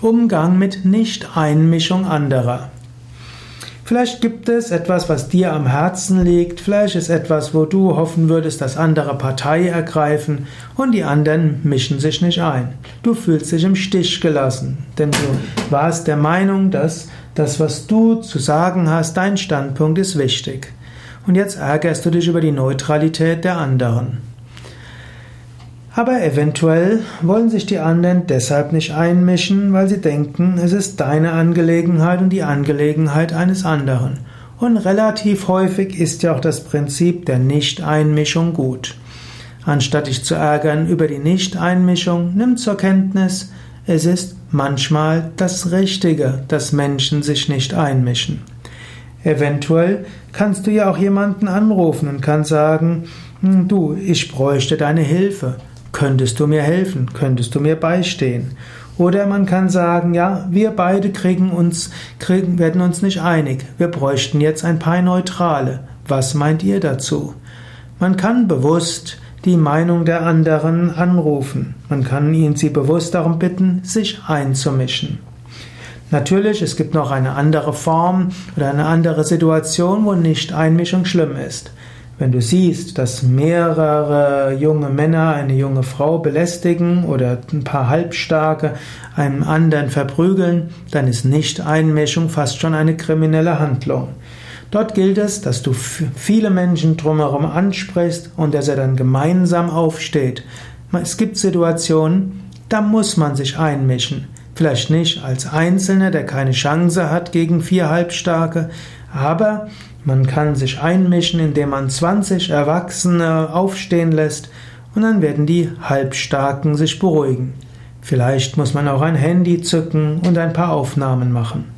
Umgang mit Nicht-Einmischung anderer. Vielleicht gibt es etwas, was dir am Herzen liegt, vielleicht ist etwas, wo du hoffen würdest, dass andere Partei ergreifen und die anderen mischen sich nicht ein. Du fühlst dich im Stich gelassen, denn du warst der Meinung, dass das, was du zu sagen hast, dein Standpunkt ist wichtig. Und jetzt ärgerst du dich über die Neutralität der anderen. Aber eventuell wollen sich die anderen deshalb nicht einmischen, weil sie denken, es ist deine Angelegenheit und die Angelegenheit eines anderen. Und relativ häufig ist ja auch das Prinzip der Nicht-Einmischung gut. Anstatt dich zu ärgern über die Nicht-Einmischung, nimm zur Kenntnis, es ist manchmal das Richtige, dass Menschen sich nicht einmischen. Eventuell kannst du ja auch jemanden anrufen und kannst sagen, hm, du, ich bräuchte deine Hilfe. Könntest du mir helfen? Könntest du mir beistehen? Oder man kann sagen, ja, wir beide kriegen uns, kriegen, werden uns nicht einig. Wir bräuchten jetzt ein paar Neutrale. Was meint ihr dazu? Man kann bewusst die Meinung der anderen anrufen. Man kann ihn sie bewusst darum bitten, sich einzumischen. Natürlich, es gibt noch eine andere Form oder eine andere Situation, wo Nicht-Einmischung schlimm ist. Wenn du siehst, dass mehrere junge Männer eine junge Frau belästigen oder ein paar Halbstarke einen anderen verprügeln, dann ist Nicht-Einmischung fast schon eine kriminelle Handlung. Dort gilt es, dass du viele Menschen drumherum ansprichst und dass er dann gemeinsam aufsteht. Es gibt Situationen, da muss man sich einmischen. Vielleicht nicht als Einzelner, der keine Chance hat gegen vier Halbstarke, aber man kann sich einmischen, indem man 20 Erwachsene aufstehen lässt und dann werden die Halbstarken sich beruhigen. Vielleicht muss man auch ein Handy zücken und ein paar Aufnahmen machen.